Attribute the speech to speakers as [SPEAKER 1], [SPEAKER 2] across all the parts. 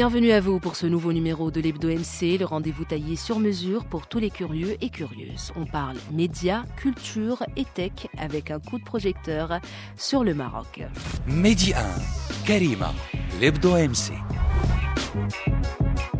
[SPEAKER 1] Bienvenue à vous pour ce nouveau numéro de l'Hebdo MC, le rendez-vous taillé sur mesure pour tous les curieux et curieuses. On parle médias, culture et tech avec un coup de projecteur sur le Maroc.
[SPEAKER 2] Mehdi 1, Karima, l'Hebdo MC.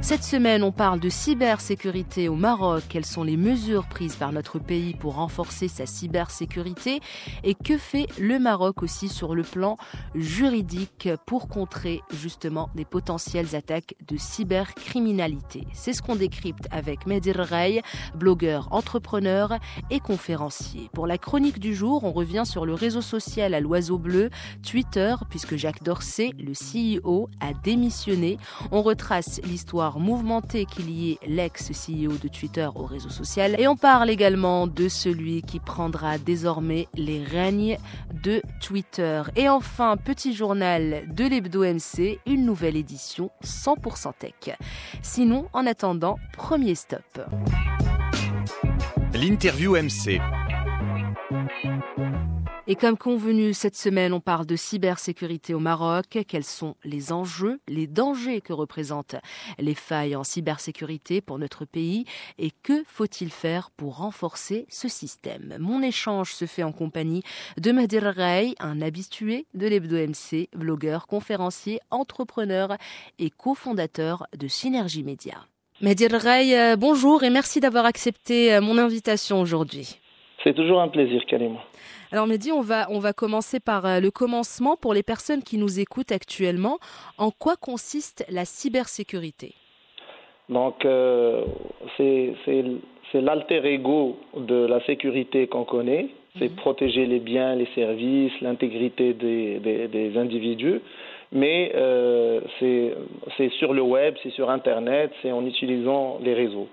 [SPEAKER 1] Cette semaine, on parle de cybersécurité au Maroc. Quelles sont les mesures prises par notre pays pour renforcer sa cybersécurité? Et que fait le Maroc aussi sur le plan juridique pour contrer justement des potentielles attaques de cybercriminalité? C'est ce qu'on décrypte avec Medir Rey, blogueur, entrepreneur et conférencier. Pour la chronique du jour, on revient sur le réseau social à l'oiseau bleu, Twitter, puisque Jacques Dorsey, le CEO, a démissionné. On retrace l'histoire mouvementée qui liait l'ex-CEO de Twitter au réseau social. Et on parle également de celui qui prendra désormais les règnes de Twitter. Et enfin, petit journal de l'Hebdo MC, une nouvelle édition 100% tech. Sinon, en attendant, premier stop.
[SPEAKER 2] L'interview MC.
[SPEAKER 1] Et comme convenu cette semaine, on parle de cybersécurité au Maroc. Quels sont les enjeux, les dangers que représentent les failles en cybersécurité pour notre pays et que faut-il faire pour renforcer ce système? Mon échange se fait en compagnie de Madir Rey, un habitué de l'Hebdo MC, blogueur, conférencier, entrepreneur et cofondateur de Synergie Média. Madir Rey, euh, bonjour et merci d'avoir accepté euh, mon invitation aujourd'hui.
[SPEAKER 3] C'est toujours un plaisir, Karima.
[SPEAKER 1] Alors Mehdi, on va, on va commencer par euh, le commencement pour les personnes qui nous écoutent actuellement. En quoi consiste la cybersécurité?
[SPEAKER 3] Donc, euh, c'est l'alter ego de la sécurité qu'on connaît. C'est protéger les biens, les services, l'intégrité des, des, des, individus. Mais euh, c'est sur le web, c'est sur Internet, c'est en utilisant les réseaux.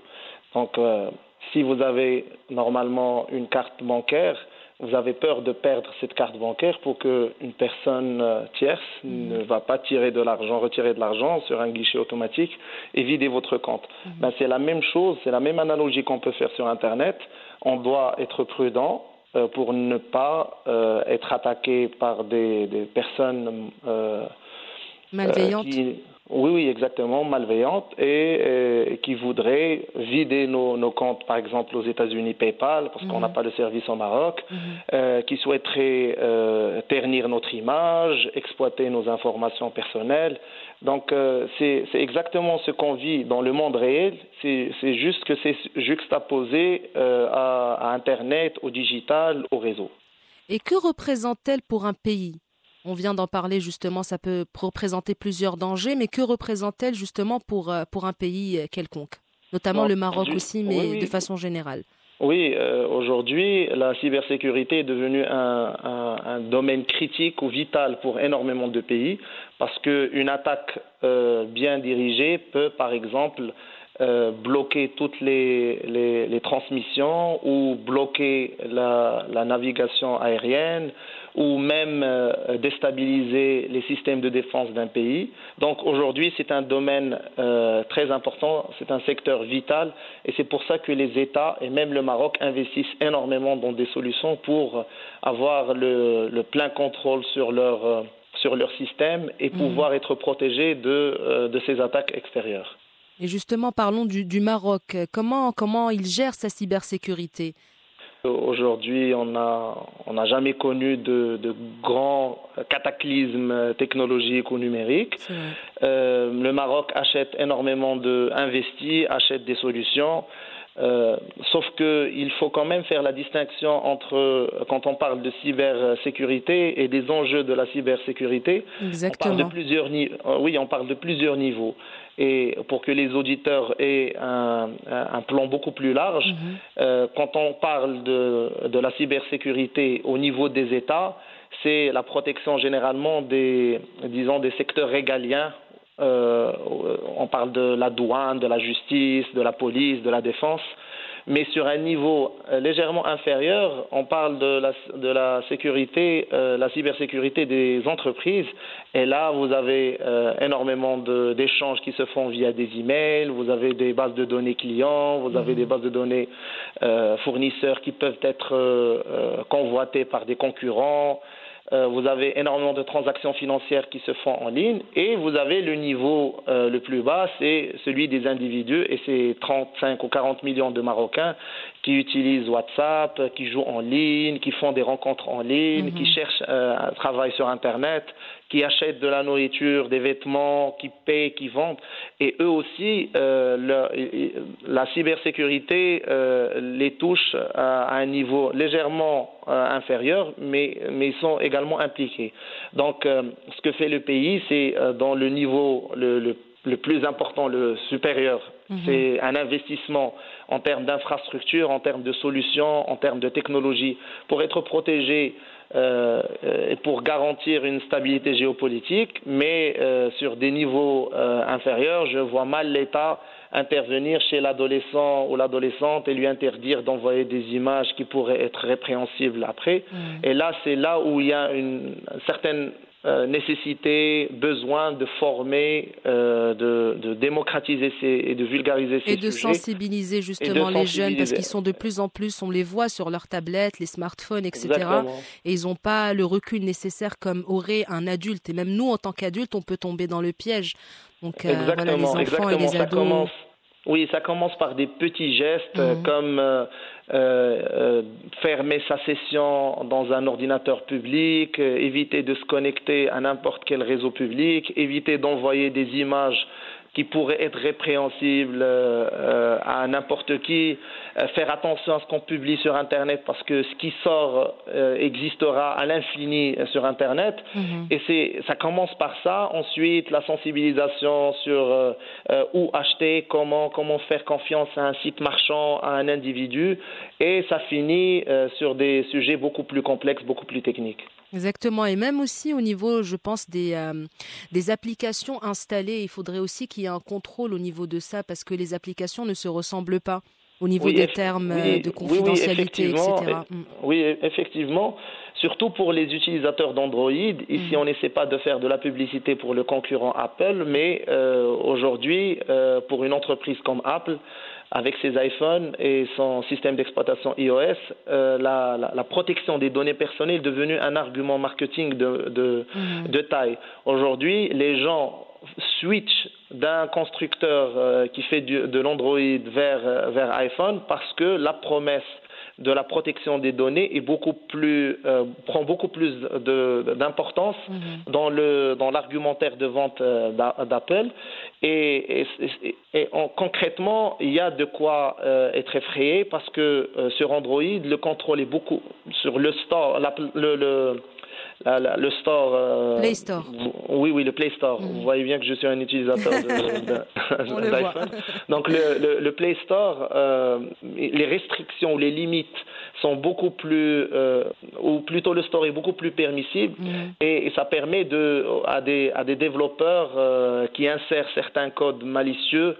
[SPEAKER 3] Donc, euh, si vous avez normalement une carte bancaire, vous avez peur de perdre cette carte bancaire pour qu'une personne tierce ne va pas tirer de l'argent, retirer de l'argent sur un guichet automatique et vider votre compte. Mm ben, c'est la même chose, c'est la même analogie qu'on peut faire sur Internet. On doit être prudent euh, pour ne pas euh, être attaqué par des, des personnes euh,
[SPEAKER 1] malveillantes.
[SPEAKER 3] Qui, oui, oui, exactement, malveillantes et, et qui voudraient vider nos, nos, comptes, par exemple aux États-Unis PayPal, parce mmh. qu'on n'a pas de service au Maroc, mmh. euh, qui souhaiteraient euh, ternir notre image, exploiter nos informations personnelles. Donc, euh, c'est exactement ce qu'on vit dans le monde réel, c'est juste que c'est juxtaposé à, à Internet, au digital, au réseau.
[SPEAKER 1] Et que représente-t-elle pour un pays? On vient d'en parler justement, ça peut représenter plusieurs dangers, mais que représente-t-elle justement pour, pour un pays quelconque? Notamment bon, le Maroc aussi, mais
[SPEAKER 3] oui, oui.
[SPEAKER 1] de façon générale.
[SPEAKER 3] Oui, euh, aujourd'hui, la cybersécurité est devenue un, un, un, domaine critique ou vital pour énormément de pays parce qu'une attaque euh, bien dirigée peut, par exemple, euh, bloquer toutes les, les, les, transmissions ou bloquer la, la navigation aérienne ou même euh, déstabiliser les systèmes de défense d'un pays. Donc aujourd'hui, c'est un domaine euh, très important, c'est un secteur vital et c'est pour ça que les États et même le Maroc investissent énormément dans des solutions pour avoir le, le plein contrôle sur leur, sur leur système et pouvoir mmh. être protégés de, de ces attaques extérieures.
[SPEAKER 1] Et justement, parlons du, du Maroc. Comment, comment il gère sa cybersécurité?
[SPEAKER 3] Aujourd'hui, on n'a on a jamais connu de, de, grands cataclysmes technologiques ou numériques. Euh, le Maroc achète énormément de, investit, achète des solutions. Euh, sauf qu'il faut quand même faire la distinction entre, quand on parle de cybersécurité et des enjeux de la cybersécurité,
[SPEAKER 1] Exactement.
[SPEAKER 3] on parle de plusieurs, oui, on parle de plusieurs niveaux. Et pour que les auditeurs aient un, un plan beaucoup plus large, mm -hmm. euh, quand on parle de, de la cybersécurité au niveau des États, c'est la protection généralement des, disons, des secteurs régaliens euh, on parle de la douane, de la justice, de la police, de la défense. Mais sur un niveau euh, légèrement inférieur, on parle de la, de la sécurité, euh, la cybersécurité des entreprises. Et là, vous avez euh, énormément d'échanges qui se font via des emails, vous avez des bases de données clients, vous avez mmh. des bases de données fournisseurs qui peuvent être convoitées par des concurrents. Euh, vous avez énormément de transactions financières qui se font en ligne et vous avez le niveau euh, le plus bas, c'est celui des individus et c'est 35 ou 40 millions de Marocains qui utilisent WhatsApp, qui jouent en ligne, qui font des rencontres en ligne, qui mhm. cherchent euh, un travail sur Internet, qui achètent de la nourriture, des vêtements, qui payent, qui vendent. Et eux aussi, euh, la cybersécurité euh, les touche à, un niveau légèrement inférieur, mais, mais, ils sont également impliqués. Donc, ce que fait le pays, c'est dans le niveau le, le le plus important, le supérieur, mhm. c'est un investissement en termes d'infrastructure, en termes de solutions, en termes de technologie, pour être protégé euh, et pour garantir une stabilité géopolitique, mais euh, sur des niveaux euh, inférieurs, je vois mal l'État intervenir chez l'adolescent ou l'adolescente et lui interdire d'envoyer des images qui pourraient être répréhensibles après. Mhm. Et là, c'est là où il y a une certaine euh, nécessité, besoin de former, euh, de, démocratiser et de vulgariser ces
[SPEAKER 1] Et de sensibiliser justement les jeunes parce qu'ils sont de plus en plus, on les voit sur leurs tablettes, les smartphones, etc. Et ils n'ont pas le recul nécessaire comme aurait un adulte. Et même nous, en tant qu'adultes, on peut tomber dans le piège.
[SPEAKER 3] Donc euh, voilà, les enfants et les ados. Oui, ça commence par des petits gestes mhm. comme euh, euh, fermer sa session dans un ordinateur public, euh, éviter de se connecter à n'importe quel réseau public, éviter d'envoyer des images qui pourrait être répréhensible euh, euh, à n'importe qui, euh, faire attention à ce qu'on publie sur Internet parce que ce qui sort existera à l'infini sur Internet. Mhm. Et c'est, ça commence par ça. Ensuite, la sensibilisation sur où acheter, comment, comment faire confiance à un site marchand, à un individu. Et ça finit sur des sujets beaucoup plus complexes, beaucoup plus techniques.
[SPEAKER 1] Exactement. Et même aussi au niveau, je pense, des, euh, des applications installées, il faudrait aussi qu'il y ait un contrôle au niveau de ça parce que les applications ne se ressemblent pas au niveau des termes euh, de confidentialité, etc.
[SPEAKER 3] Mm. Oui, effectivement. Surtout pour les utilisateurs d'Android. Ici, mm. on n'essaie pas de faire de la publicité pour le concurrent Apple, mais euh, aujourd'hui, pour une entreprise comme Apple, avec ses iPhones et son système d'exploitation iOS, euh, la, la, la, protection des données personnelles est devenue un argument marketing de, de, mhm. de taille. Aujourd'hui, les gens switchent d'un constructeur euh, qui fait du, de l'Android vers, euh, vers iPhone parce que la promesse de la protection des données est beaucoup plus, euh, prend beaucoup plus d'importance mhm. dans le dans l'argumentaire de vente euh, d'Apple et, et, concrètement il y a de quoi euh, être effrayé parce que sur Android le contrôle est beaucoup sur le store le, le le store.
[SPEAKER 1] Euh, Play Store.
[SPEAKER 3] Oui, oui, le Play Store. Mm. Vous voyez bien que je suis un utilisateur d'iPhone. Donc le, le, Play Store, euh, les restrictions les limites sont beaucoup plus, euh, ou plutôt le store est beaucoup plus permissible mm. et, ça permet de, à, des, à des développeurs qui insèrent certains codes malicieux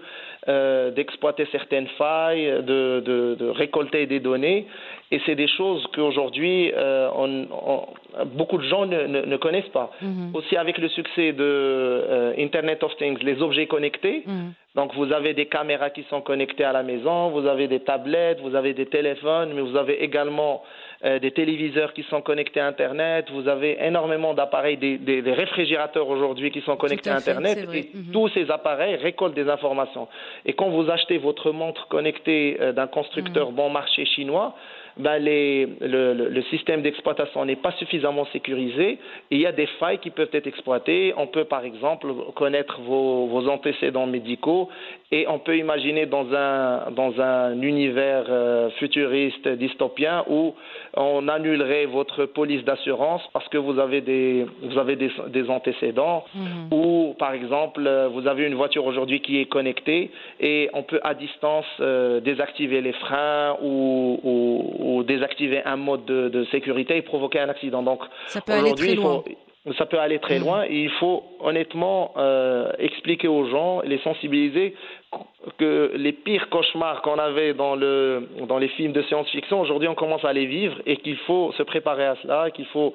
[SPEAKER 3] euh, d'exploiter certaines failles, de, de, de, récolter des données. Et c'est des choses qu'aujourd'hui, euh, on, on, beaucoup de gens ne, ne, ne connaissent pas. Mm-hmm. Aussi avec le succès de euh, Internet of Things, les objets connectés. Mm-hmm. Donc vous avez des caméras qui sont connectées à la maison, vous avez des tablettes, vous avez des téléphones, mais vous avez également euh, des téléviseurs qui sont connectés à Internet, vous avez énormément d'appareils, des, des, des, réfrigérateurs aujourd'hui qui sont connectés à Internet, et mhm. tous ces appareils récoltent des informations. Et quand vous achetez votre montre connectée euh, d'un constructeur mhm. bon marché chinois, ben les, le, le, système d'exploitation n'est pas suffisamment sécurisé. il y a des failles qui peuvent être exploitées. On peut, par exemple, connaître vos, vos antécédents médicaux et on peut imaginer dans un, dans un univers euh, futuriste dystopien où on annulerait votre police d'assurance parce que vous avez des, vous avez des, des antécédents mmh. ou, par exemple, vous avez une voiture aujourd'hui qui est connectée et on peut à distance euh, désactiver les freins ou, ou ou désactiver un mode de, de sécurité et provoquer un accident.
[SPEAKER 1] Donc, ça peut aller très loin.
[SPEAKER 3] ça peut aller très mmh. loin et il faut honnêtement euh, expliquer aux gens, les sensibiliser que les pires cauchemars qu'on avait dans, le, dans les films de science-fiction, aujourd'hui on commence à les vivre et qu'il faut se préparer à cela, qu'il faut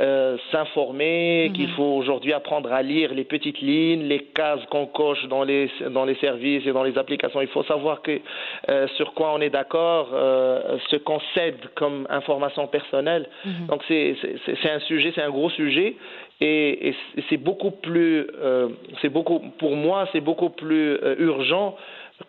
[SPEAKER 3] euh, s'informer, qu'il faut aujourd'hui apprendre à lire les petites lignes, les cases qu'on coche dans les, dans les services et dans les applications. Il faut savoir que, euh, sur quoi on est d'accord, euh, ce qu'on cède comme information personnelle. Mhm. Donc c'est un sujet, c'est un gros sujet et, et c'est beaucoup plus, euh, c'est beaucoup, pour moi, c'est beaucoup plus euh, urgent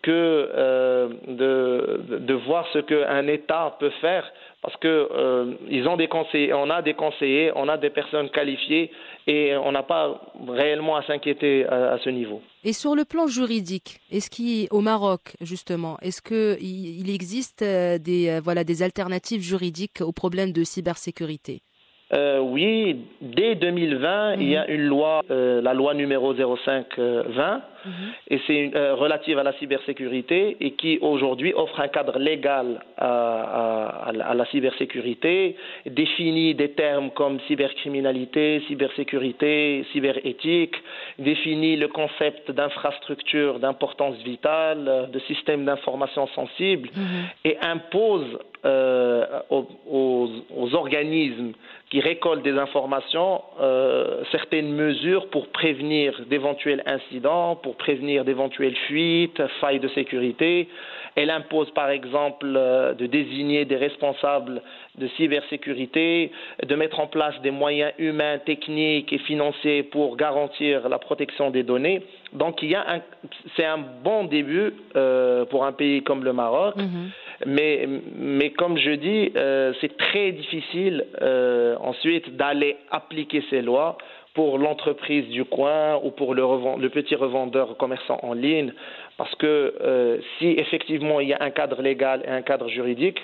[SPEAKER 3] que euh, de, voir ce qu'un État peut faire, parce que euh, on a des conseillers, on a des personnes qualifiées, et on n'a pas réellement à s'inquiéter à, ce niveau.
[SPEAKER 1] Et sur le plan juridique, est-ce qu'au Maroc justement, est-ce qu'il il existe des voilà des alternatives juridiques aux problèmes de cybersécurité?
[SPEAKER 3] Euh, oui, dès 2020, il y a mhm. une loi, euh, la loi numéro 0520, Mhm. et c'est euh, relative à la cybersécurité et qui aujourd'hui offre un cadre légal à, à, à, la cybersécurité, définit des termes comme cybercriminalité, cybersécurité, cyberéthique, définit le concept d'infrastructure d'importance vitale, de système d'information sensible mhm. et impose euh, aux, organismes qui récoltent des informations euh, certaines mesures pour prévenir d'éventuels incidents, pour prévenir d'éventuelles fuites, failles de sécurité. Elle impose par exemple euh, de désigner des responsables de cybersécurité, de mettre en place des moyens humains, techniques et financiers pour garantir la protection des données. Donc il y a c'est un bon début pour un pays comme le Maroc. Mm-hmm. Mais, mais comme je dis, euh, c'est très difficile euh, ensuite d'aller appliquer ces lois pour l'entreprise du coin ou pour le, le, petit revendeur commerçant en ligne, parce que euh, si effectivement il y a un cadre légal et un cadre juridique,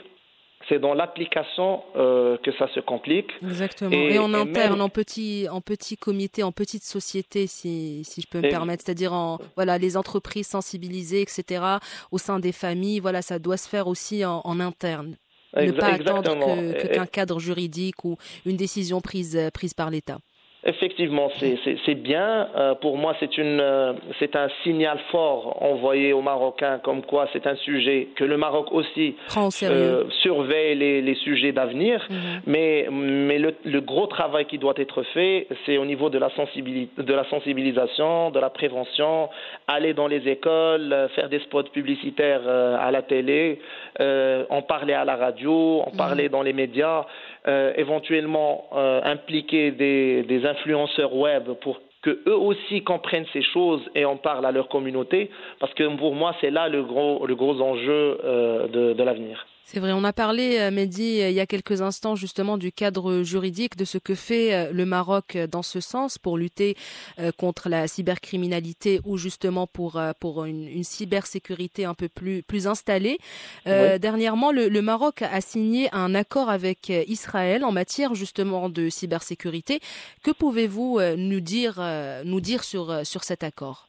[SPEAKER 3] c'est dans l'application euh, que ça se complique.
[SPEAKER 1] Exactement. Et, et en interne, même... en petit, en petit comité, en petite société, si, si je peux me et... permettre, c'est-à-dire en voilà les entreprises sensibilisées, etc. Au sein des familles, voilà, ça doit se faire aussi en, en interne. Ne pas attendre qu'un que, qu cadre juridique ou une décision prise, prise par l'État.
[SPEAKER 3] Effectivement, c'est bien. Euh, pour moi, c'est euh, un signal fort envoyé aux Marocains, comme quoi c'est un sujet que le Maroc aussi
[SPEAKER 1] euh,
[SPEAKER 3] surveille les, les sujets d'avenir. Mm -hmm. Mais, mais le, le, gros travail qui doit être fait, c'est au niveau de la, de la sensibilisation, de la prévention, aller dans les écoles, faire des spots publicitaires euh, à la télé, euh, en parler à la radio, en mm -hmm. parler dans les médias euh, éventuellement euh, impliquer des, des influenceurs web pour que eux aussi comprennent ces choses et en parlent à leur communauté, parce que pour moi, c'est là le gros, le gros enjeu euh, de, de l'avenir.
[SPEAKER 1] C'est vrai, on a parlé, euh, Mehdi, euh, il y a quelques instants justement du cadre juridique, de ce que fait euh, le Maroc dans ce sens pour lutter contre la cybercriminalité ou justement pour, pour une, une cybersécurité un peu plus, plus installée. Euh. Dernièrement, le, le, Maroc a signé un accord avec Israël en matière justement de cybersécurité. Que pouvez-vous nous dire, nous dire sur, sur cet accord?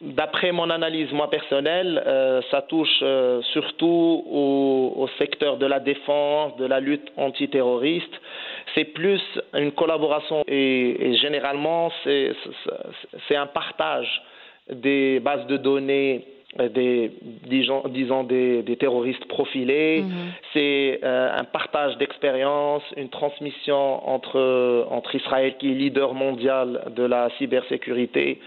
[SPEAKER 3] D'après mon analyse, moi personnelle, euh, ça touche euh, surtout au, au, secteur de la défense, de la lutte antiterroriste. C'est plus une collaboration et, et généralement c'est un partage des bases de données des disons, disons des, des, terroristes profilés. -hmm. C'est euh, un partage d'expérience, une transmission entre entre Israël qui est leader mondial de la cybersécurité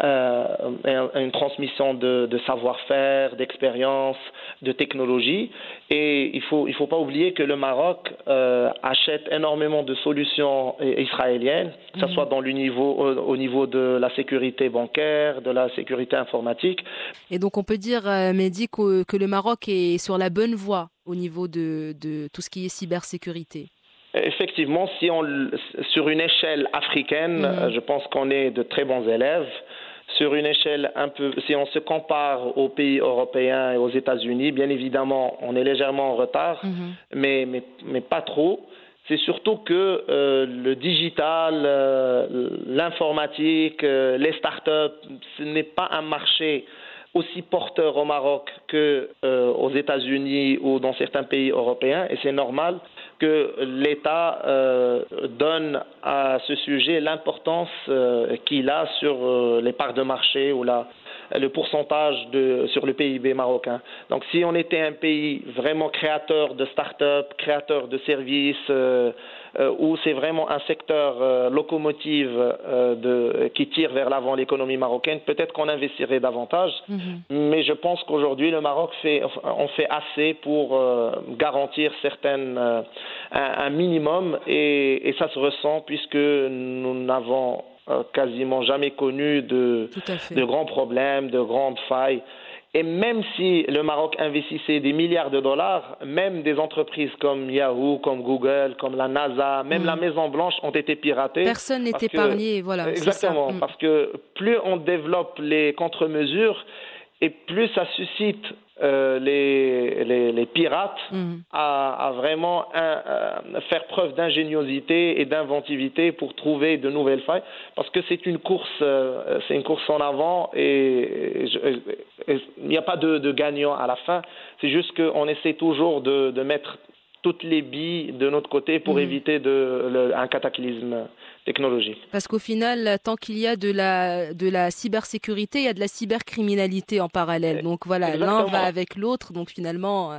[SPEAKER 3] euh, une transmission de, de savoir-faire, d'expérience, de technologie. Et il ne faut, il faut pas oublier que le Maroc euh, achète énormément de solutions israéliennes, que ce mmh. soit dans le niveau, au, au, niveau de la sécurité bancaire, de la sécurité informatique.
[SPEAKER 1] Et donc on peut dire, euh, Mehdi, que, que le Maroc est sur la bonne voie au niveau de, de tout ce qui est cybersécurité.
[SPEAKER 3] Effectivement, si on, sur une échelle africaine, mmh. je pense qu'on est de très bons élèves. Sur une échelle un peu, si on se compare aux pays européens et aux États-Unis, bien évidemment, on est légèrement en retard, mmh. mais, mais, mais pas trop. C'est surtout que euh, le digital, euh, l'informatique, euh, les startups, ce n'est pas un marché aussi porteur au Maroc qu'aux euh, États-Unis ou dans certains pays européens, et c'est normal que l'État donne à ce sujet l'importance qu'il a sur les parts de marché ou la, le pourcentage de, sur le PIB marocain. Donc si on était un pays vraiment créateur de start-up, créateur de services, euh, euh, où c'est vraiment un secteur euh, locomotive de, qui tire vers l'avant l'économie marocaine, peut-être qu'on investirait davantage. Mhm. Mais je pense qu'aujourd'hui, le Maroc fait, on fait assez pour garantir certaines, un, un, minimum et, et ça se ressent puisque nous n'avons euh, quasiment jamais connu de, de grands problèmes, de grandes failles. Et même si le Maroc investissait des milliards de dollars, même des entreprises comme Yahoo, comme Google, comme la NASA, même la mm. Maison Blanche ont été piratées.
[SPEAKER 1] Personne n'est épargné, voilà.
[SPEAKER 3] Exactement,
[SPEAKER 1] mm.
[SPEAKER 3] parce que plus on développe les contre-mesures, et plus ça suscite euh, les, les, les, pirates mhm. à, à, vraiment un, faire preuve d'ingéniosité et d'inventivité pour trouver de nouvelles failles, parce que c'est une course, euh, c'est une course en avant et, il n'y a pas de, de, gagnant à la fin. C'est juste qu'on essaie toujours de, de, mettre toutes les billes de notre côté pour mhm. éviter de, le, un cataclysme technologique.
[SPEAKER 1] Parce qu'au final, tant qu'il y a de la, de la cybersécurité, il y a de la cybercriminalité en parallèle. Donc voilà, l'un va avec l'autre. Donc finalement,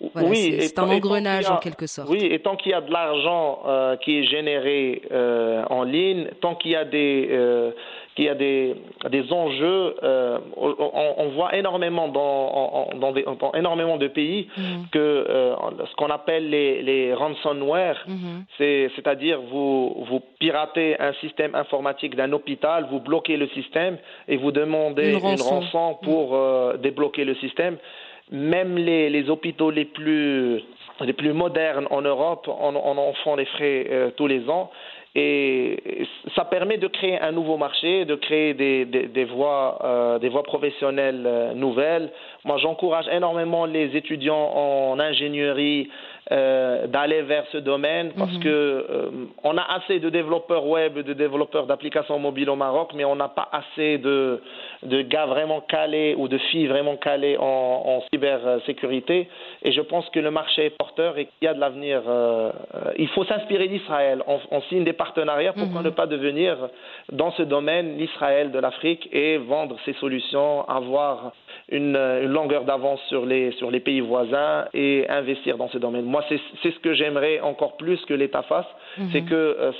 [SPEAKER 1] oui, c'est un engrenage en quelque sorte.
[SPEAKER 3] Oui, et tant qu'il y a de l'argent euh, qui est généré euh, en ligne, tant qu'il y a des, euh, qu'il y a des, des enjeux, on, on, voit énormément dans, dans, des, dans énormément de pays mm-hmm. que ce qu'on appelle les, les ransomware, mm-hmm. c'est-à-dire vous, vous piratez un système informatique d'un hôpital, vous bloquez le système et vous demandez une rançon, pour mm. débloquer le système même les, hôpitaux les plus, les plus modernes en Europe en, en font les frais euh, tous les ans. Et ça permet de créer un nouveau marché, de créer des, des, des voies, euh, des voies professionnelles euh, nouvelles. Moi, j'encourage énormément les étudiants en ingénierie euh, d'aller vers ce domaine parce mhm. que euh, on a assez de développeurs web, de développeurs d'applications mobiles au Maroc, mais on n'a pas assez de, de gars vraiment calés ou de filles vraiment calées en, en cybersécurité. Et je pense que le marché est porteur et qu'il y a de l'avenir. Euh, il faut s'inspirer d'Israël. On, on, signe des partenariats. Pourquoi mhm. ne pas devenir dans ce domaine l'Israël de l'Afrique et vendre ses solutions, avoir une, une longueur d'avance sur les, sur les pays voisins et investir dans ce domaine. Moi, c'est ce que j'aimerais encore plus que l'État fasse, mhm. c'est qu'ils euh,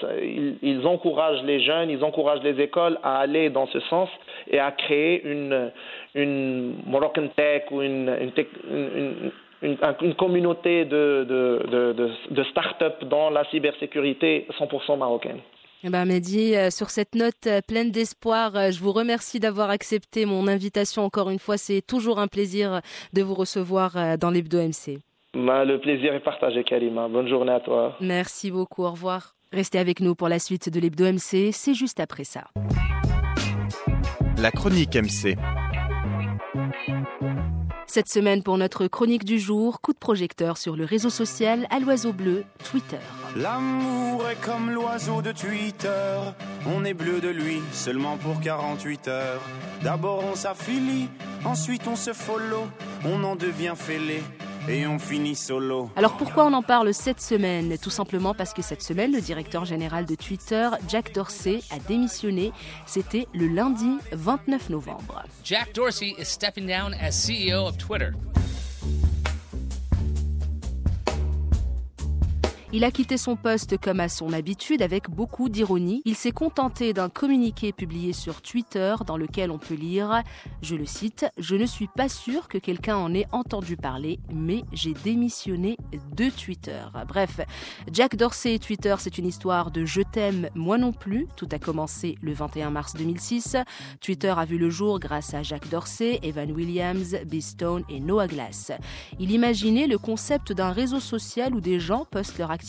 [SPEAKER 3] ils encouragent les jeunes, ils encouragent les écoles à aller dans ce sens et à créer une, une Moroccan Tech ou une, une, une, une communauté de, de, de, de start-up dans la cybersécurité 100% marocaine.
[SPEAKER 1] Eh ben Mehdi, euh, sur cette note euh, pleine d'espoir, euh, je vous remercie d'avoir accepté mon invitation encore une fois. C'est toujours un plaisir de vous recevoir dans l'Hebdo MC.
[SPEAKER 3] Bah, le plaisir est partagé, Karima. Bonne journée à toi.
[SPEAKER 1] Merci beaucoup. Au revoir. Restez avec nous pour la suite de l'Hebdo MC. C'est juste après ça.
[SPEAKER 4] La chronique MC.
[SPEAKER 1] Cette semaine, pour notre chronique du jour, coup de projecteur sur le réseau social à l'oiseau bleu, Twitter.
[SPEAKER 5] L'amour est comme l'oiseau de Twitter. On est bleu de lui seulement pour 48 heures. D'abord on s'affilie, ensuite on se follow, on en devient fêlé et on finit solo.
[SPEAKER 1] Alors pourquoi on en parle cette semaine? Tout simplement parce que cette semaine, le directeur général de Twitter, Jack Dorsey, a démissionné. C'était le lundi 29 novembre.
[SPEAKER 6] Jack Dorsey is stepping down as CEO of Twitter.
[SPEAKER 1] Il a quitté son poste comme à son habitude avec beaucoup d'ironie. Il s'est contenté d'un communiqué publié sur Twitter dans lequel on peut lire, je le cite, Je ne suis pas sûr que quelqu'un en ait entendu parler, mais j'ai démissionné de Twitter. Bref, Jack Dorsey et Twitter, c'est une histoire de je t'aime, moi non plus. Tout a commencé le 21 mars 2006. Twitter a vu le jour grâce à Jack Dorsey, Evan Williams, B. Stone et Noah Glass. Il imaginait le concept d'un réseau social où des gens postent leur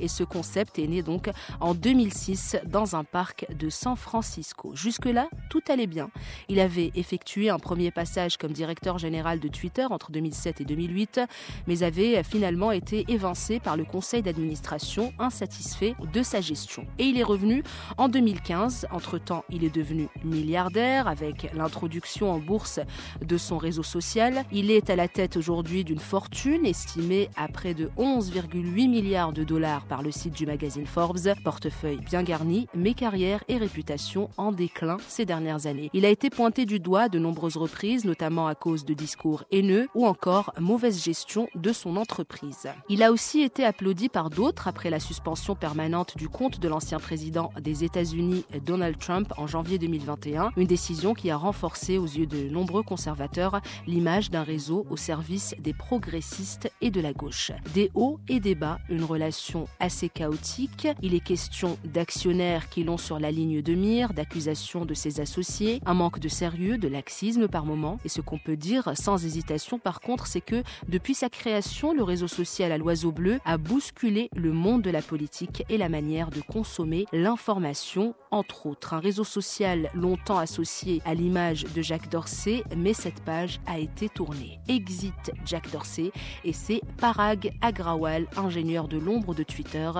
[SPEAKER 1] et ce concept est né donc en 2006 dans un parc de San Francisco. Jusque-là, tout allait bien. Il avait effectué un premier passage comme directeur général de Twitter entre 2007 et 2008, mais avait finalement été évincé par le conseil d'administration insatisfait de sa gestion. Et il est revenu en 2015. Entre-temps, il est devenu milliardaire avec l'introduction en bourse de son réseau social. Il est à la tête aujourd'hui d'une fortune estimée à près de 11,8 milliards de dollars par le site du magazine Forbes. Portefeuille bien garni, mais carrière et réputation en déclin ces dernières années. Il a été pointé du doigt de nombreuses reprises, notamment à cause de discours haineux ou encore mauvaise gestion de son entreprise. Il a aussi été applaudi par d'autres après la suspension permanente du compte de l'ancien président des États-Unis Donald Trump en janvier 2021, une décision qui a renforcé aux yeux de nombreux conservateurs l'image d'un réseau au service des progressistes et de la gauche. Des hauts et des bas, une relation assez chaotique. Il est question d'actionnaires qui l'ont sur la ligne de mire, d'accusations de ses associés, un manque de sérieux, de laxisme par moment. Et ce qu'on peut dire sans hésitation par contre, c'est que depuis sa création, le réseau social à l'oiseau bleu a bousculé le monde de la politique et la manière de consommer l'information, entre autres. Un réseau social longtemps associé à l'image de Jacques Dorsey, mais cette page a été tournée. Exit Jack Dorsey et c'est Parag Agrawal, ingénieur de l'ombre de Twitter,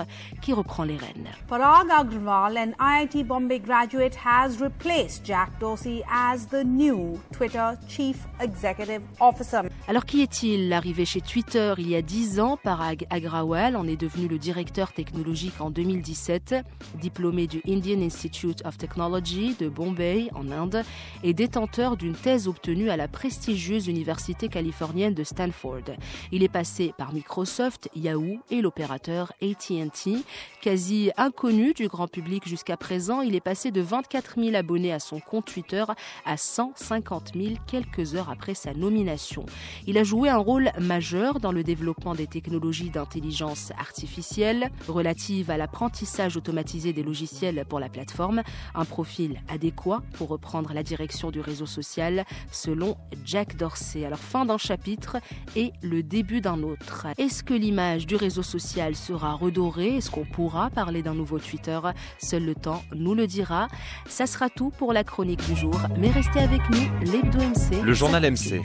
[SPEAKER 1] qui reprend les rênes.
[SPEAKER 7] Parag Agrawal, an IIT Bombay graduate, has replaced Jack Dorsey as the new Twitter Chief Executive Officer.
[SPEAKER 1] Alors qui est-il Arrivé chez Twitter il y a 10 ans, Parag Agrawal en est devenu le directeur technologique en 2017, diplômé du Indian Institute of Technology de Bombay en Inde et détenteur d'une thèse obtenue à la prestigieuse université californienne de Stanford. Il est passé par Microsoft, Yahoo et l'opérateur AT&T. Quasi inconnu du grand public jusqu'à présent, il est passé de 24 000 abonnés à son compte Twitter à 150 000 quelques heures après sa nomination. Il a joué un rôle majeur dans le développement des technologies d'intelligence artificielle relatives à l'apprentissage automatisé des logiciels pour la plateforme, un profil adéquat pour reprendre la direction du réseau social selon Jack Dorsey. Alors fin d'un chapitre et le début d'un autre. Est-ce que l'image du réseau social sera redorée Est-ce qu'on pourra parler d'un nouveau Twitter? Seul le temps nous le dira. Ça sera tout pour la chronique du jour, mais restez avec nous, l'Hebdo MC.
[SPEAKER 8] Le journal MC.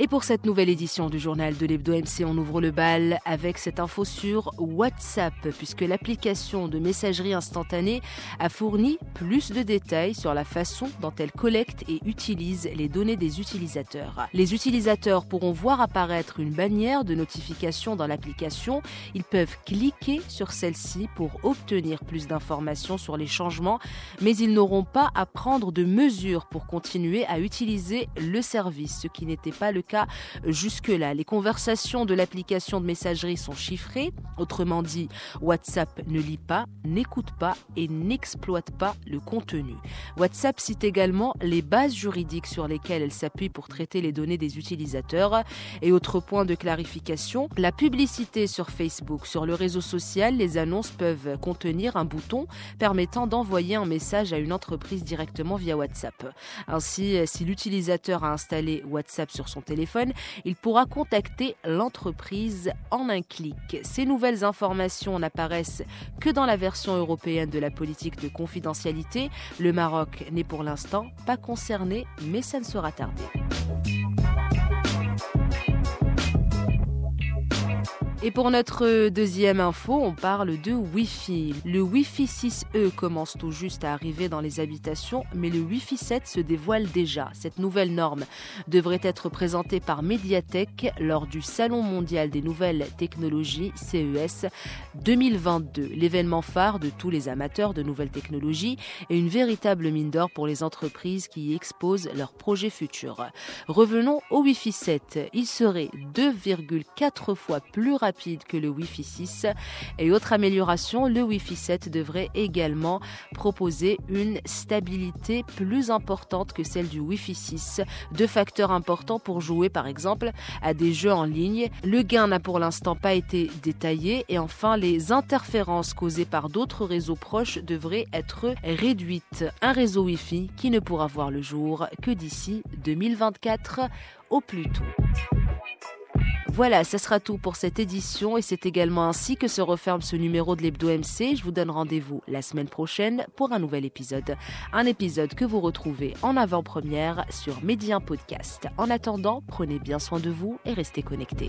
[SPEAKER 1] Et pour cette nouvelle édition du journal de l'Hebdo MC, on ouvre le bal avec cette info sur WhatsApp, puisque l'application de messagerie instantanée a fourni plus de détails sur la façon dont elle collecte et utilise les données des utilisateurs. Les utilisateurs pourront voir apparaître une bannière de notification dans l'application. Ils peuvent cliquer sur celle-ci pour obtenir plus d'informations sur les changements, mais ils n'auront pas à prendre de mesures pour continuer à utiliser le service, ce qui n'était pas le cas jusque-là. Les conversations de l'application de messagerie sont chiffrées. Autrement dit, WhatsApp ne lit pas, n'écoute pas et n'exploite pas le contenu. WhatsApp cite également les bases juridiques sur lesquelles elle s'appuie pour traiter les données des utilisateurs. Et autre point de clarification, la publicité sur Facebook, sur le réseau social, les annonces peuvent contenir un bouton permettant d'envoyer un message à une entreprise directement via WhatsApp. Ainsi, si l'utilisateur a installé WhatsApp sur son téléphone, il pourra contacter l'entreprise en un clic. Ces nouvelles informations n'apparaissent que dans la version européenne de la politique de confidentialité. Le Maroc n'est pour l'instant pas concerné, mais ça ne sera tardé. Et pour notre deuxième info, on parle de Wi-Fi. Le Wi-Fi 6E commence tout juste à arriver dans les habitations, mais le Wi-Fi 7 se dévoile déjà. Cette nouvelle norme devrait être présentée par Mediatek lors du Salon mondial des nouvelles technologies CES 2022, l'événement phare de tous les amateurs de nouvelles technologies et une véritable mine d'or pour les entreprises qui y exposent leurs projets futurs. Revenons au Wi-Fi 7. Il serait 2,4 fois plus rapide rapide que le Wi-Fi 6. Et autre amélioration, le Wi-Fi 7 devrait également proposer une stabilité plus importante que celle du Wi-Fi 6. Deux facteurs importants pour jouer par exemple à des jeux en ligne. Le gain n'a pour l'instant pas été détaillé et enfin les interférences causées par d'autres réseaux proches devraient être réduites. Un réseau Wi-Fi qui ne pourra voir le jour que d'ici 2024 au plus tôt. Voilà, ce sera tout pour cette édition et c'est également ainsi que se referme ce numéro de l'Hebdo MC. Je vous donne rendez-vous la semaine prochaine pour un nouvel épisode. Un épisode que vous retrouvez en avant-première sur Médien Podcast. En attendant, prenez bien soin de vous et restez connectés.